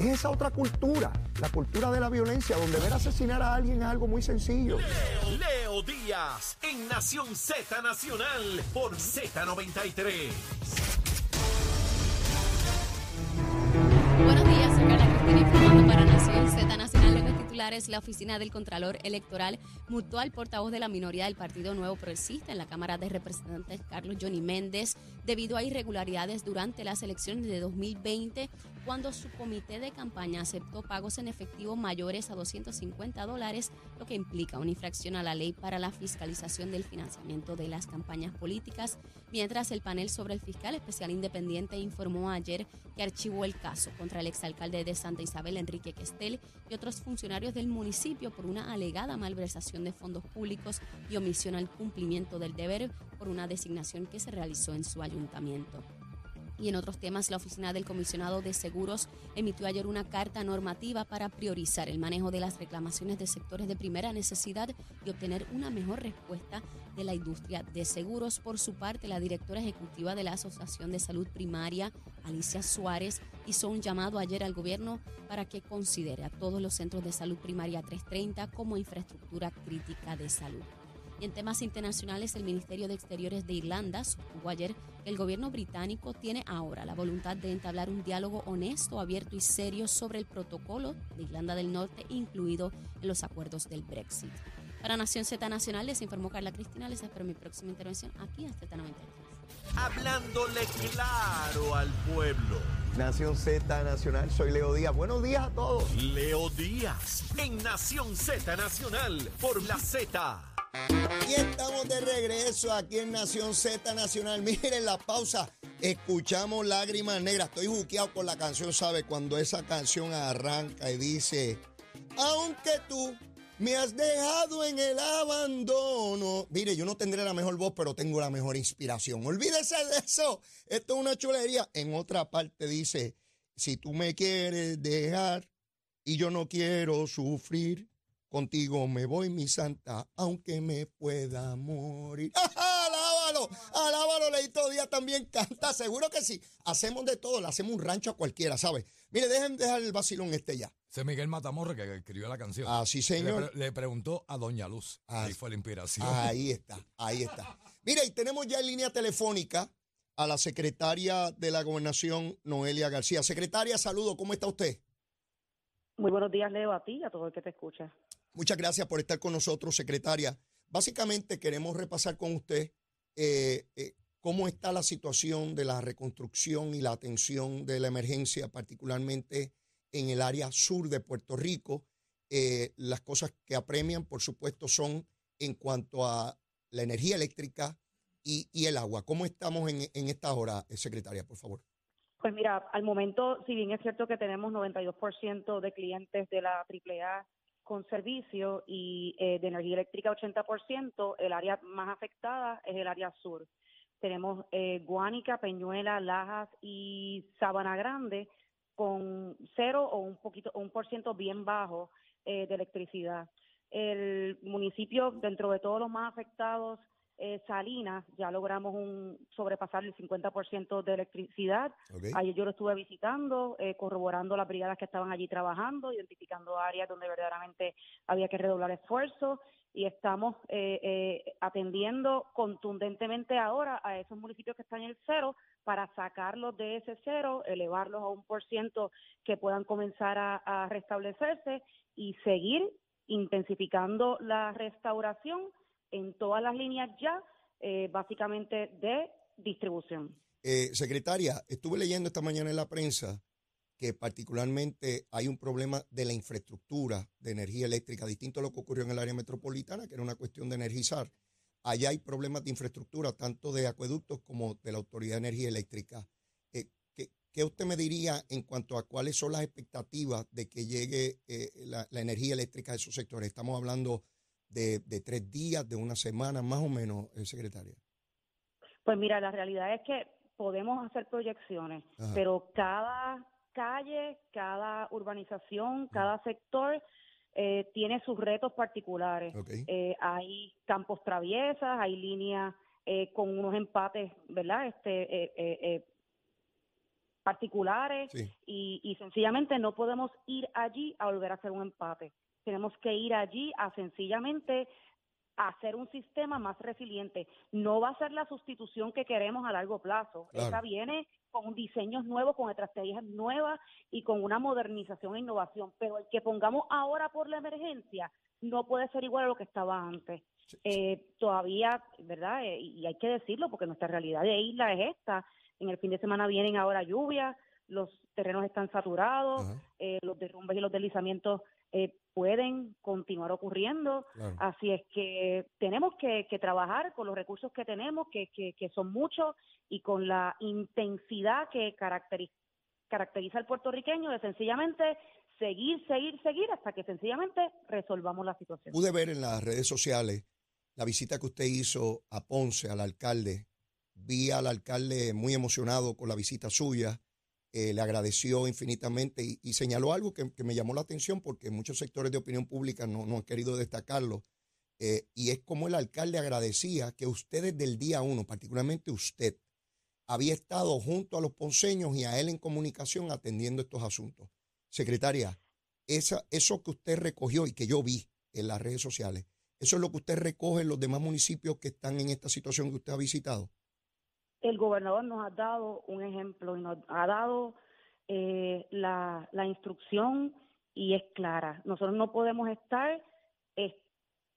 Es esa otra cultura, la cultura de la violencia, donde ver asesinar a alguien es algo muy sencillo. Leo, Leo Díaz en Nación Z Nacional por Z93. Buenos días, soy Carla Cristina informando para Nación Z Nacional de los titulares. La oficina del Contralor Electoral multó al portavoz de la minoría del Partido Nuevo Progresista en la Cámara de Representantes, Carlos Johnny Méndez, debido a irregularidades durante las elecciones de 2020, cuando su comité de campaña aceptó pagos en efectivo mayores a 250 dólares, lo que implica una infracción a la ley para la fiscalización del financiamiento de las campañas políticas, mientras el panel sobre el fiscal especial independiente informó ayer que archivó el caso contra el exalcalde de Santa Isabel, Enrique Questel, y otros funcionarios del municipio por una alegada malversación de fondos públicos y omisión al cumplimiento del deber por una designación que se realizó en su ayuntamiento. Y en otros temas, la Oficina del Comisionado de Seguros emitió ayer una carta normativa para priorizar el manejo de las reclamaciones de sectores de primera necesidad y obtener una mejor respuesta de la industria de seguros. Por su parte, la directora ejecutiva de la Asociación de Salud Primaria, Alicia Suárez, hizo un llamado ayer al gobierno para que considere a todos los centros de salud primaria 330 como infraestructura crítica de salud. Y en temas internacionales, el Ministerio de Exteriores de Irlanda sostuvo ayer que el gobierno británico tiene ahora la voluntad de entablar un diálogo honesto, abierto y serio sobre el protocolo de Irlanda del Norte, incluido en los acuerdos del Brexit. Para Nación Z Nacional les informó Carla Cristina. Les espero mi próxima intervención aquí a Z93. Hablándole claro al pueblo. Nación Z Nacional, soy Leo Díaz. Buenos días a todos. Leo Díaz en Nación Z Nacional por la Z. Y estamos de regreso aquí en Nación Z Nacional. Miren la pausa. Escuchamos Lágrimas Negras. Estoy buqueado con la canción, ¿sabe? Cuando esa canción arranca y dice, aunque tú me has dejado en el abandono. Mire, yo no tendré la mejor voz, pero tengo la mejor inspiración. Olvídese de eso. Esto es una chulería. En otra parte dice, si tú me quieres dejar y yo no quiero sufrir, contigo me voy, mi santa, aunque me pueda morir. ¡Ajá! ¡Alábalo! ¡Alábalo! Leito Díaz también canta. Seguro que sí. Hacemos de todo. Le hacemos un rancho a cualquiera, ¿sabe? Mire, dejen dejar el vacilón este ya. Ese Miguel Matamorre que escribió la canción. Así, Le, señor. pre- le preguntó a Doña Luz. Ah, Ahí fue la inspiración. Ahí está, ahí está. Mire, y tenemos ya en línea telefónica a la secretaria de la Gobernación, Noelia García. Secretaria, saludo, ¿cómo está usted? Muy buenos días, Leo, a ti y a todo el que te escucha. Muchas gracias por estar con nosotros, secretaria. Básicamente queremos repasar con usted eh, eh, cómo está la situación de la reconstrucción y la atención de la emergencia, particularmente en el área sur de Puerto Rico. Eh, las cosas que apremian, por supuesto, son en cuanto a la energía eléctrica y, el agua. ¿Cómo estamos en, en esta hora, secretaria, por favor? Pues mira, al momento, si bien es cierto que tenemos 92% de clientes de la AAA con servicio y eh, de energía eléctrica 80%, el área más afectada es el área sur. Tenemos eh, Guánica, Peñuela, Lajas y Sabana Grande con cero o un poquito, un por ciento bien bajo eh, de electricidad. El municipio, dentro de todos los más afectados, eh, Salinas, ya logramos un sobrepasar el 50% de electricidad. Ayer yo lo estuve visitando, eh, corroborando las brigadas que estaban allí trabajando, identificando áreas donde verdaderamente había que redoblar esfuerzos. Y estamos eh, eh, atendiendo contundentemente ahora a esos municipios que están en el cero para sacarlos de ese cero, elevarlos a un por ciento que puedan comenzar a, a restablecerse y seguir intensificando la restauración en todas las líneas ya, eh, básicamente de distribución. Eh, secretaria, estuve leyendo esta mañana en la prensa que particularmente hay un problema de la infraestructura de energía eléctrica, distinto a lo que ocurrió en el área metropolitana, que era una cuestión de energizar. Allá hay problemas de infraestructura, tanto de acueductos como de la Autoridad de Energía Eléctrica. Eh, ¿qué, usted me diría en cuanto a cuáles son las expectativas de que llegue eh, la energía eléctrica a esos sectores? Estamos hablando de, de tres días, de una semana, más o menos, eh, secretaria. Pues mira, la realidad es que podemos hacer proyecciones, Ajá. pero cada calle, cada urbanización, cada sector eh, tiene sus retos particulares. ¿ok? Eh, hay campos traviesas, hay líneas eh, con unos empates, ¿verdad? Este, eh, eh, eh, particulares Sí. y, y sencillamente no podemos ir allí a volver a hacer un empate. Tenemos que ir allí a sencillamente hacer un sistema más resiliente. No va a ser la sustitución que queremos a largo plazo. Claro. Esa viene con diseños nuevos, con estrategias nuevas y con una modernización e innovación. Pero el que pongamos ahora por la emergencia no puede ser igual a lo que estaba antes. Sí, sí. Eh, todavía, ¿verdad? Eh, y hay que decirlo porque nuestra realidad de isla es esta. En el fin de semana vienen ahora lluvias, los terrenos están saturados, eh, los derrumbes y los deslizamientos eh, pueden continuar ocurriendo. claro. Así es que tenemos que, que trabajar con los recursos que tenemos, que, que, que son muchos, y con la intensidad que caracteri- caracteriza al puertorriqueño de sencillamente seguir, seguir, seguir hasta que sencillamente resolvamos la situación. Pude ver en las redes sociales la visita que usted hizo a Ponce, al alcalde. Vi al alcalde muy emocionado con la visita suya. Eh, le agradeció infinitamente y, señaló algo que, que me llamó la atención porque muchos sectores de opinión pública no, no han querido destacarlo. eh, y es como el alcalde agradecía que usted desde el día uno, particularmente usted, había estado junto a los ponceños y a él en comunicación atendiendo estos asuntos. Secretaria, esa, eso que usted recogió y que yo vi en las redes sociales, ¿eso es lo que usted recoge en los demás municipios que están en esta situación que usted ha visitado? El gobernador nos ha dado un ejemplo y nos ha dado eh, la, la instrucción y es clara. Nosotros no podemos estar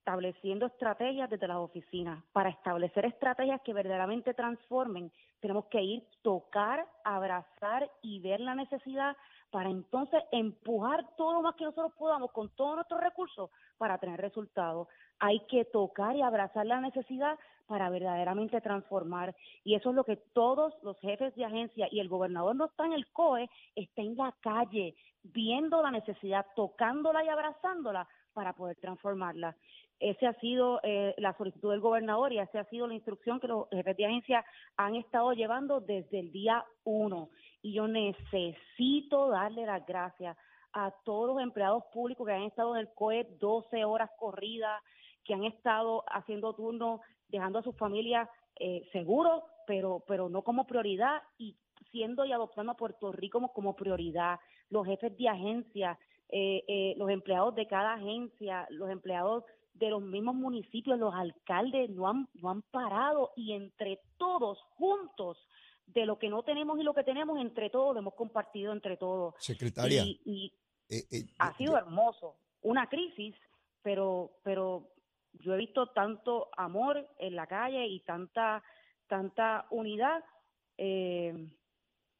estableciendo estrategias desde las oficinas. Para establecer estrategias que verdaderamente transformen, tenemos que ir, tocar, abrazar y ver la necesidad para entonces empujar todo lo más que nosotros podamos con todos nuestros recursos para tener resultados. Hay que tocar y abrazar la necesidad para verdaderamente transformar. Y eso es lo que todos los jefes de agencia y el gobernador no está en el COE, está en la calle, viendo la necesidad, tocándola y abrazándola para poder transformarla. Ese ha sido eh, la solicitud del gobernador y esa ha sido la instrucción que los jefes de agencia han estado llevando desde el día uno. Y yo necesito darle las gracias a todos los empleados públicos que han estado en el COE 12 horas corridas, que han estado haciendo turnos, dejando a sus familias eh, seguros, pero, pero no como prioridad y siendo y adoptando a Puerto Rico como, como prioridad. Los jefes de agencia, eh, eh, los empleados de cada agencia, los empleados de los mismos municipios, los alcaldes no han, no han parado y entre todos, juntos, de lo que no tenemos y lo que tenemos, entre todos, lo hemos compartido entre todos. Secretaria, Y, y eh, eh, ha yo- sido hermoso, una crisis, pero, pero yo he visto tanto amor en la calle y tanta, tanta unidad eh,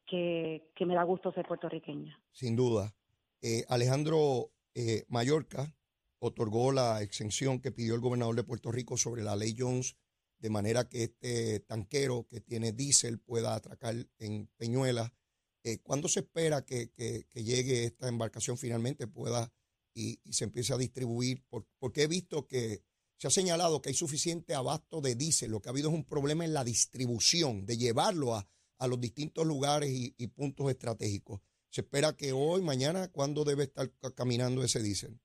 que, que me da gusto ser puertorriqueña. sin duda. Alejandro Mallorca otorgó la exención que pidió el gobernador de Puerto Rico sobre la ley Jones, de manera que este tanquero que tiene diésel pueda atracar en Peñuelas. Eh, ¿Cuándo se espera que, que- llegue esta embarcación finalmente pueda y, se empiece a distribuir? Por- porque he visto que se ha señalado que hay suficiente abasto de diésel, lo que ha habido es un problema en la distribución, de llevarlo a, a los distintos lugares y, puntos estratégicos. Se espera que hoy, mañana, ¿cuándo debe estar ca- caminando ese diésel?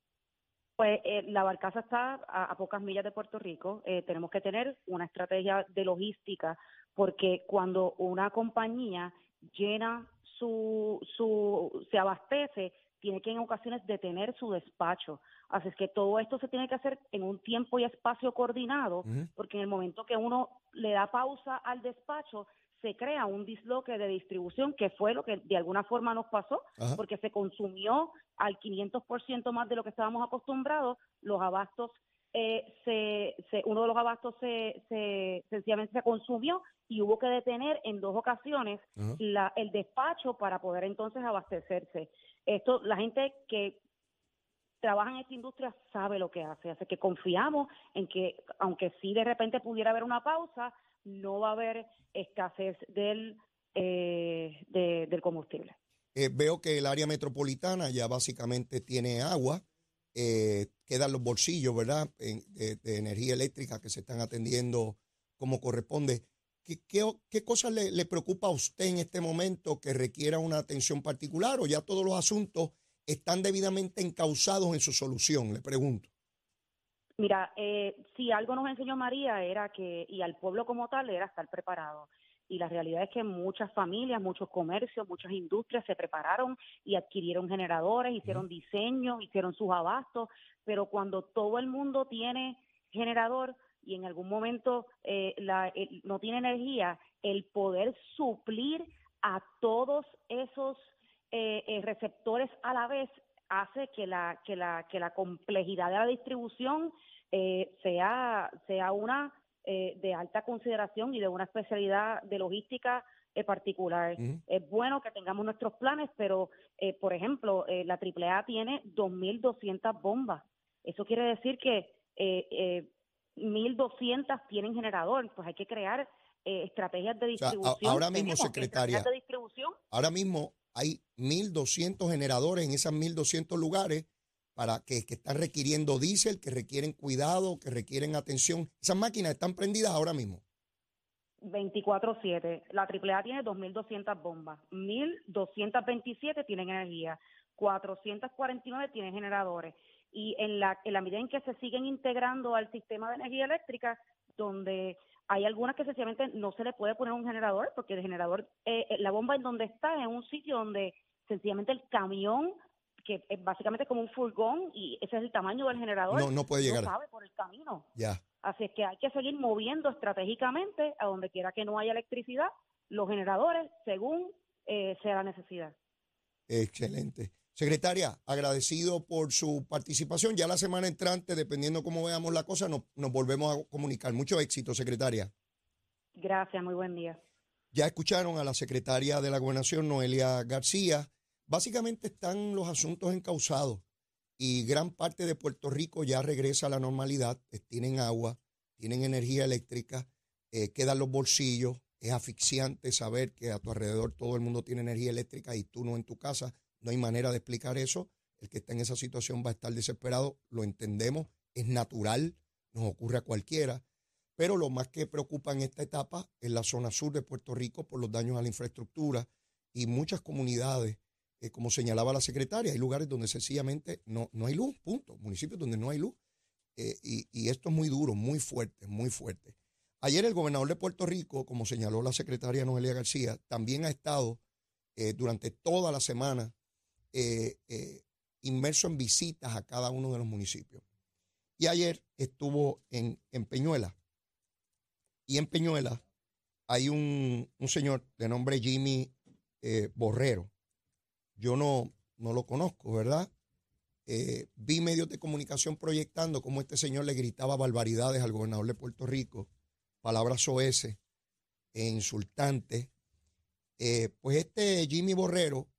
Pues eh, la barcaza está a, a pocas millas de Puerto Rico. Eh, tenemos que tener una estrategia de logística porque cuando una compañía llena su, su, se abastece, tiene que en ocasiones detener su despacho. Así es que todo esto se tiene que hacer en un tiempo y espacio coordinado, porque en el momento que uno le da pausa al despacho, se crea un disloque de distribución, que fue lo que de alguna forma nos pasó, Ajá. porque se consumió al 500% más de lo que estábamos acostumbrados, los abastos, eh, se, se- uno de los abastos se, se sencillamente se consumió y hubo que detener en dos ocasiones la, el despacho para poder entonces abastecerse. Esto, la gente que trabaja en esta industria sabe lo que hace, así que confiamos en que, aunque sí de repente pudiera haber una pausa, no va a haber escasez del, eh, de- del combustible. Eh, veo que el área metropolitana ya básicamente tiene agua, eh, quedan los bolsillos, ¿verdad?, En- de, energía eléctrica que se están atendiendo como corresponde. ¿Qué, qué, qué cosas le, le preocupa a usted en este momento que requiera una atención particular o ya todos los asuntos están debidamente encausados en su solución? Le pregunto. Mira, eh, si algo nos enseñó María era que, y al pueblo como tal, era estar preparado. Y la realidad es que muchas familias, muchos comercios, muchas industrias se prepararon y adquirieron generadores, hicieron diseños, hicieron sus abastos, pero cuando todo el mundo tiene generador y en algún momento eh, la, no tiene energía, el poder suplir a todos esos eh, eh, receptores a la vez hace que la que la que la complejidad de la distribución sea sea una de alta consideración y de una especialidad de logística particular. Es bueno que tengamos nuestros planes, pero, por ejemplo, la AAA tiene 2.200 bombas. Eso quiere decir que eh, 1.200 tienen generador, pues hay que crear eh, estrategias de distribución. ahora mismo, secretaria, ahora mismo hay 1.200 generadores en esas 1.200 lugares para que, que están requiriendo diésel, que requieren cuidado, que requieren atención. Esas máquinas están prendidas ahora mismo. 24-7. La AAA tiene 2.200 bombas, 1.227 tienen energía, 449 tienen generadores y en la, en la medida en que se siguen integrando al sistema de energía eléctrica, donde hay algunas que sencillamente no se le puede poner un generador, porque el generador, eh, eh, la bomba en donde está es un sitio donde sencillamente el camión, que es básicamente como un furgón, y ese es el tamaño del generador, no, no puede llegar. No sabe por el camino. Ya. Así es que hay que seguir moviendo estratégicamente a donde quiera que no haya electricidad, los generadores según eh, sea la necesidad. Excelente. Secretaria, agradecido por su participación. Ya la semana entrante, dependiendo cómo veamos la cosa, nos, volvemos a comunicar. Mucho éxito, secretaria. Gracias, muy buen día. Ya escucharon a la secretaria de la Gobernación, Noelia García. Básicamente están los asuntos encausados y gran parte de Puerto Rico ya regresa a la normalidad. Eh, tienen agua, tienen energía eléctrica, eh, quedan los bolsillos. Es asfixiante saber que a tu alrededor todo el mundo tiene energía eléctrica y tú no en tu casa. No hay manera de explicar eso. El que está en esa situación va a estar desesperado, lo entendemos, es natural, nos ocurre a cualquiera. Pero lo más que preocupa en esta etapa es la zona sur de Puerto Rico por los daños a la infraestructura y muchas comunidades, eh, como señalaba la secretaria, hay lugares donde sencillamente no, no hay luz, punto. Municipios donde no hay luz. Eh, y, esto es muy duro, muy fuerte, muy fuerte. Ayer el gobernador de Puerto Rico, como señaló la secretaria Noelia García, también ha estado eh, durante toda la semana inmerso en visitas a cada uno de los municipios. Y ayer estuvo en, Peñuela. Y en Peñuela hay un, señor de nombre Jimmy Borrero. Yo no, no lo conozco, ¿verdad? vi medios de comunicación proyectando cómo este señor le gritaba barbaridades al gobernador de Puerto Rico, palabras soeces e insultantes. pues este Jimmy Borrero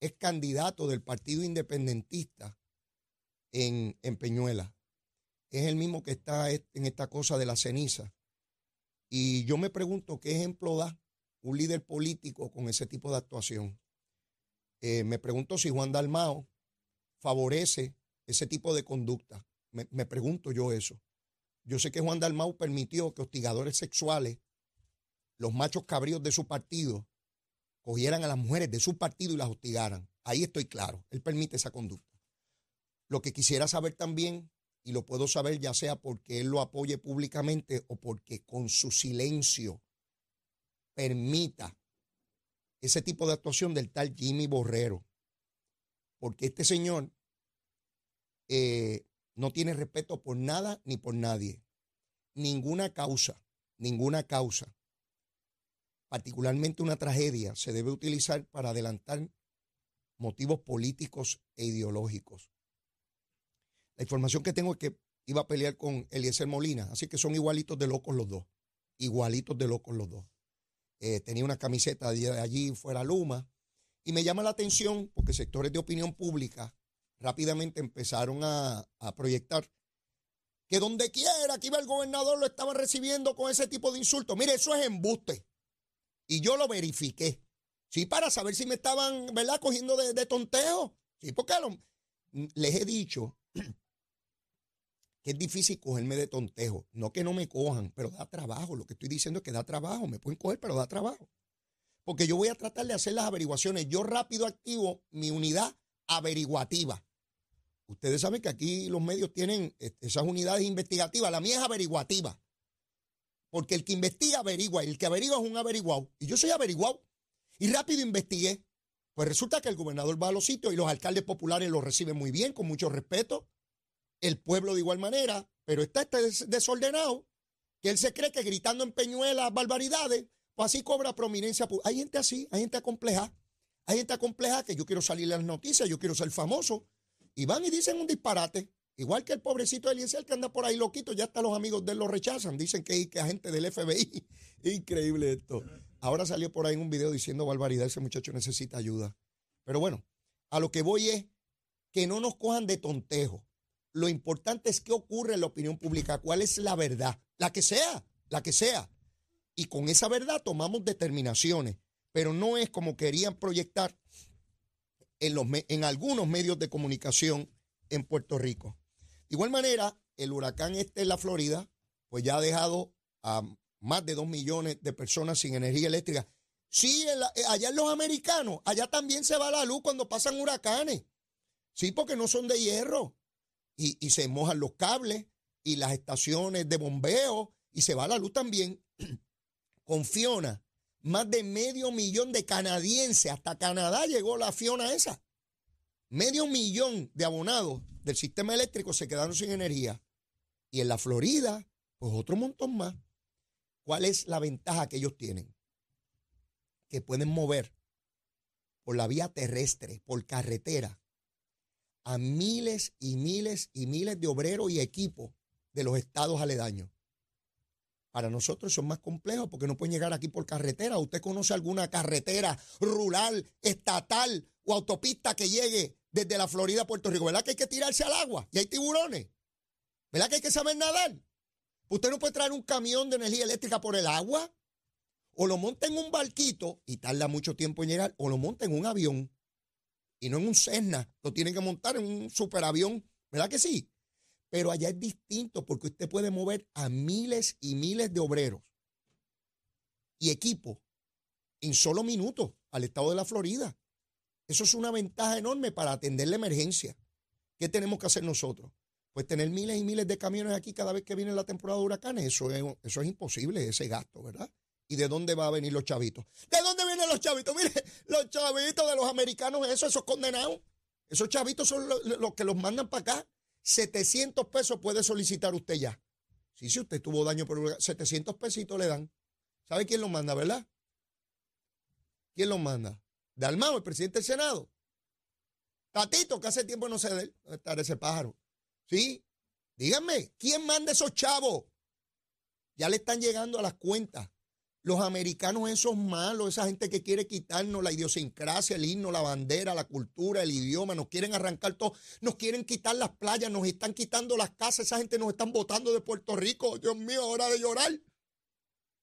es candidato del Partido Independentista en, en Peñuela. Es el mismo que está en esta cosa de la ceniza. Y yo me pregunto qué ejemplo da un líder político con ese tipo de actuación. Eh, me pregunto si Juan Dalmao favorece ese tipo de conducta. Me, me, pregunto yo eso. Yo sé que Juan Dalmau permitió que hostigadores sexuales, los machos cabríos de su partido, cogieran a las mujeres de su partido y las hostigaran. Ahí estoy claro, él permite esa conducta. Lo que quisiera saber también, y lo puedo saber ya sea porque él lo apoye públicamente o porque con su silencio permita ese tipo de actuación del tal Jimmy Borrero. Porque este señor eh, no tiene respeto por nada ni por nadie. Ninguna causa, ninguna causa particularmente una tragedia, se debe utilizar para adelantar motivos políticos e ideológicos. La información que tengo es que iba a pelear con Eliezer Molina, así que son igualitos de locos los dos, igualitos de locos los dos. Eh, tenía una camiseta de allí fuera Luma y me llama la atención porque sectores de opinión pública rápidamente empezaron a, proyectar que donde quiera que iba el gobernador lo estaban recibiendo con ese tipo de insultos. Mire, eso es embuste. Y yo lo verifiqué. Sí, para saber si me estaban, ¿verdad?, cogiendo de, de tonteo. Sí, porque les he dicho que es difícil cogerme de tontejo. No que no me cojan, pero da trabajo. Lo que estoy diciendo es que da trabajo. Me pueden coger, pero da trabajo. Porque yo voy a tratar de hacer las averiguaciones. Yo rápido activo mi unidad averiguativa. Ustedes saben que aquí los medios tienen este, esas unidades investigativas. La mía es averiguativa. Porque el que investiga averigua, el que averigua es un averiguado. Y yo soy averiguado. Y rápido investigué. Pues resulta que el gobernador va a los sitios y los alcaldes populares lo reciben muy bien, con mucho respeto. El pueblo de igual manera, pero está este des- desordenado, que él se cree que gritando en peñuelas barbaridades, pues así cobra prominencia. Hay gente así, hay gente acompleja. Hay gente acompleja que yo quiero salir en las noticias, yo quiero ser famoso. Y van y dicen un disparate. Igual que el pobrecito Eliezer que anda por ahí loquito, ya hasta los amigos de él lo rechazan. Dicen que es agente del FBI. Increíble esto. Ahora salió por ahí un video diciendo barbaridad, ese muchacho necesita ayuda. Pero bueno, a lo que voy es que no nos cojan de tontejo. Lo importante es qué ocurre en la opinión pública, cuál es la verdad, la que sea, la que sea. Y con esa verdad tomamos determinaciones, pero no es como querían proyectar en, los, en algunos medios de comunicación en Puerto Rico. De igual manera, el huracán este en la Florida, pues ya ha dejado a más de dos millones de personas sin energía eléctrica. Sí, eh, allá en los americanos, allá también se va la luz cuando pasan huracanes. Sí, porque no son de hierro. Y, se mojan los cables y las estaciones de bombeo y se va la luz también. Con Fiona, más de medio millón de canadienses, hasta Canadá llegó la Fiona esa. Medio millón de abonados del sistema eléctrico se quedaron sin energía. Y en la Florida, pues otro montón más. ¿Cuál es la ventaja que ellos tienen? Que pueden mover por la vía terrestre, por carretera, a miles y miles y miles de obreros y equipos de los estados aledaños. Para nosotros son más complejos porque no pueden llegar aquí por carretera. ¿Usted conoce alguna carretera rural, estatal o autopista que llegue desde la Florida a Puerto Rico? ¿Verdad que hay que tirarse al agua y hay tiburones? ¿Verdad que hay que saber nadar? Usted no puede traer un camión de energía eléctrica por el agua. O lo monta en un barquito y tarda mucho tiempo en llegar, o lo monta en un avión y no en un Cessna. Lo tienen que montar en un superavión. ¿Verdad que sí? Pero allá es distinto porque usted puede mover a miles y miles de obreros y equipos en solo minutos al estado de la Florida. Eso es una ventaja enorme para atender la emergencia. ¿Qué tenemos que hacer nosotros? Pues tener miles y miles de camiones aquí cada vez que viene la temporada de huracanes. Eso es, eso es imposible, ese gasto, ¿verdad? ¿Y de dónde va a venir los chavitos? ¿De dónde los chavitos? Mire, los chavitos de los americanos, eso, esos condenados. Esos chavitos son los, que los mandan para acá. 700 pesos puede solicitar usted ya. Sí, si usted tuvo daño huracán, 700 pesitos le dan. ¿Sabe quién los manda, verdad? ¿Quién los manda? Dalmao, el presidente del Senado. Tatito, que hace tiempo no sé de él. ¿Dónde está ese pájaro? Sí. Díganme, ¿quién manda esos chavos? Ya le están llegando a las cuentas. Los americanos esos malos, esa gente que quiere quitarnos la idiosincrasia, el himno, la bandera, la cultura, el idioma, nos quieren arrancar todo, nos quieren quitar las playas, nos están quitando las casas, esa gente nos están botando de Puerto Rico. Dios mío, hora de llorar.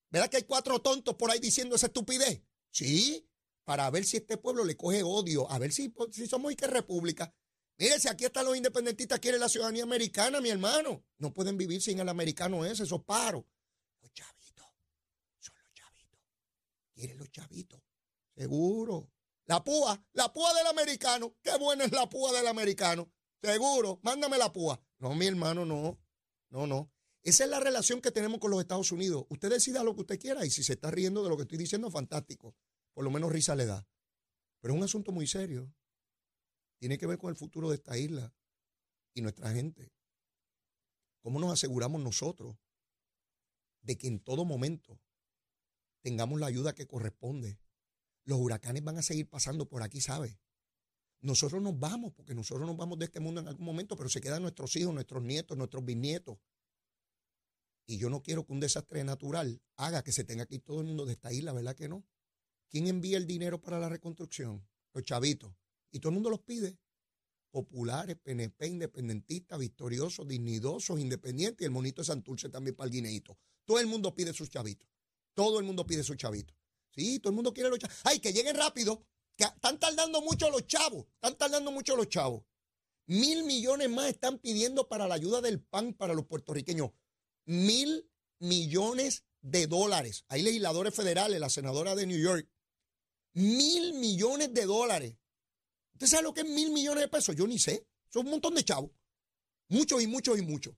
¿Verdad que hay cuatro tontos por ahí diciendo esa estupidez? Sí, para ver si este pueblo le coge odio, a ver si, si somos y qué república. Mire, si aquí están los independentistas, quieren la ciudadanía americana, mi hermano. No pueden vivir sin el americano ese, esos paros. Los chavitos, son los chavitos. Quieren los chavitos, seguro. La púa, la púa del americano. Qué buena es la púa del americano. Seguro, mándame la púa. No, mi hermano, no. No, no. Esa es la relación que tenemos con los Estados Unidos. Usted decida lo que usted quiera y si se está riendo de lo que estoy diciendo, fantástico. Por lo menos risa le da. Pero es un asunto muy serio. Tiene que ver con el futuro de esta isla y nuestra gente. ¿Cómo nos aseguramos nosotros de que en todo momento tengamos la ayuda que corresponde? Los huracanes van a seguir pasando por aquí, ¿sabe? Nosotros nos vamos, porque nosotros nos vamos de este mundo en algún momento, pero se quedan nuestros hijos, nuestros nietos, nuestros bisnietos. Y yo no quiero que un desastre natural haga que se tenga que ir todo el mundo de esta isla, ¿verdad que no? ¿Quién envía el dinero para la reconstrucción? Los chavitos. Y todo el mundo los pide. Populares, PNP, independentistas, victoriosos, dignidosos, independientes y el monito de Santurce también para el guineito. Todo el mundo pide sus chavitos. Todo el mundo pide sus chavitos. Sí, todo el mundo quiere los chavos. ¡Ay, que lleguen rápido! Están tardando mucho los chavos. Están tardando mucho los chavos. Mil millones más están pidiendo para la ayuda del PAN para los puertorriqueños. Mil millones de dólares. Hay legisladores federales, la senadora de New York. Mil millones de dólares. ¿Usted sabe lo que es mil millones de pesos? Yo ni sé. Son un montón de chavos. Muchos y muchos y muchos.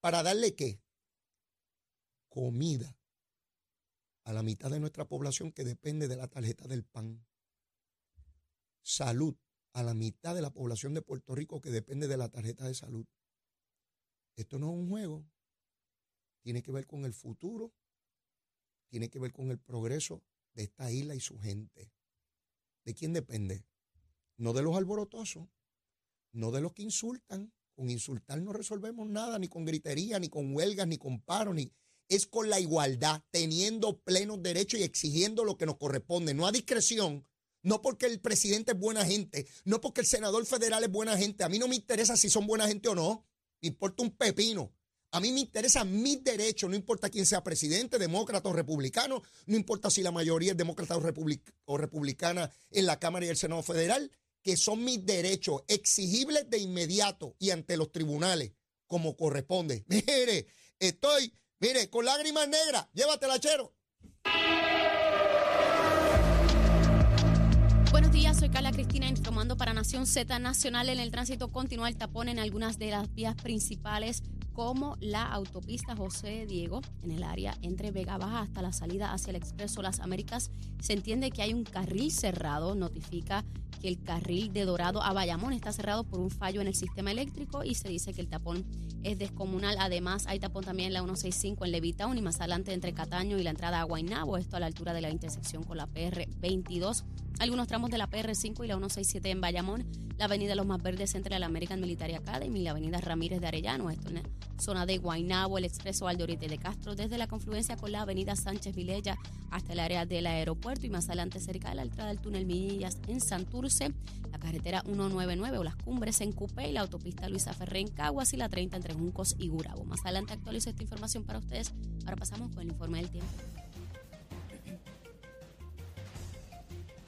¿Para darle qué? comida a la mitad de nuestra población que depende de la tarjeta del PAN. Salud a la mitad de la población de Puerto Rico que depende de la tarjeta de salud. Esto no es un juego. Tiene que ver con el futuro, tiene que ver con el progreso de esta isla y su gente. ¿De quién depende? No de los alborotosos, no de los que insultan. Con insultar no resolvemos nada, ni con gritería, ni con huelgas, ni con paro, ni... Es con la igualdad, teniendo plenos derechos y exigiendo lo que nos corresponde, no a discreción, no porque el presidente es buena gente, no porque el senador federal es buena gente. A mí no me interesa si son buena gente o no, me importa un pepino. A mí me interesa mis derechos, no importa quién sea presidente, demócrata o republicano, no importa si la mayoría es demócrata o, republicana en la Cámara y el Senado Federal, que son mis derechos exigibles de inmediato y ante los tribunales, como corresponde. Mire, estoy, mire, con lágrimas negras, llévatela, chero. Buenos días, soy Carla Cristina informando para Nación Z Nacional. En el tránsito continúa el tapón en algunas de las vías principales como la autopista José Diego en el área entre Vega Baja hasta la salida hacia el Expreso Las Américas. Se entiende que hay un carril cerrado, notifica que el carril de Dorado a Bayamón está cerrado por un fallo en el sistema eléctrico y se dice que el tapón es descomunal. Además, hay tapón también en la 165 en Levitown y más adelante entre Cataño y la entrada a Guaynabo, esto a la altura de la intersección con la PR 22. Algunos tramos de la PR5 y la 167 en Bayamón, la avenida Los Más Verdes entre la American Military Academy y la avenida Ramírez de Arellano, esto en la zona de Guaynabo, el expreso Aldorite de Castro, desde la confluencia con la avenida Sánchez Vilella hasta el área del aeropuerto y más adelante cerca de la entrada del túnel Minillas en Santurce, la carretera 199 o las cumbres en Cupé y la autopista Luisa Ferré en Caguas y la 30 entre Juncos y Gurabo. Más adelante actualizo esta información para ustedes. Ahora pasamos con el informe del tiempo.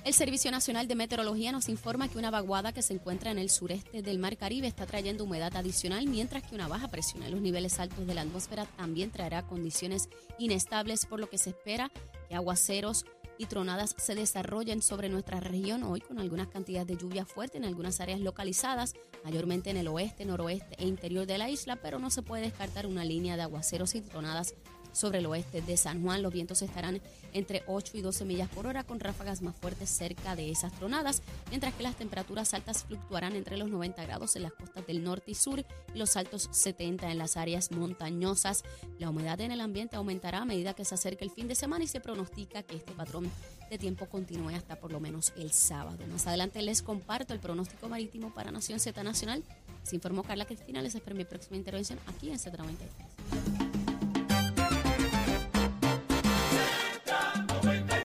El Servicio Nacional de Meteorología nos informa que una vaguada que se encuentra en el sureste del Mar Caribe está trayendo humedad adicional, mientras que una baja presión en los niveles altos de la atmósfera también traerá condiciones inestables, por lo que se espera que aguaceros y tronadas se desarrollen sobre nuestra región hoy con algunas cantidades de lluvia fuerte en algunas áreas localizadas, mayormente en el oeste, noroeste e interior de la isla, pero no se puede descartar una línea de aguaceros y tronadas sobre el oeste de San Juan. Los vientos estarán entre 8 y 12 millas por hora con ráfagas más fuertes cerca de esas tronadas, mientras que las temperaturas altas fluctuarán entre los 90 grados en las costas del norte y sur y los altos 70 en las áreas montañosas. La humedad en el ambiente aumentará a medida que se acerque el fin de semana y se pronostica que este patrón de tiempo continúe hasta por lo menos el sábado. Más adelante les comparto el pronóstico marítimo para Nación Z Nacional. Se informó Carla Cristina. Les espero mi próxima intervención aquí en Z93.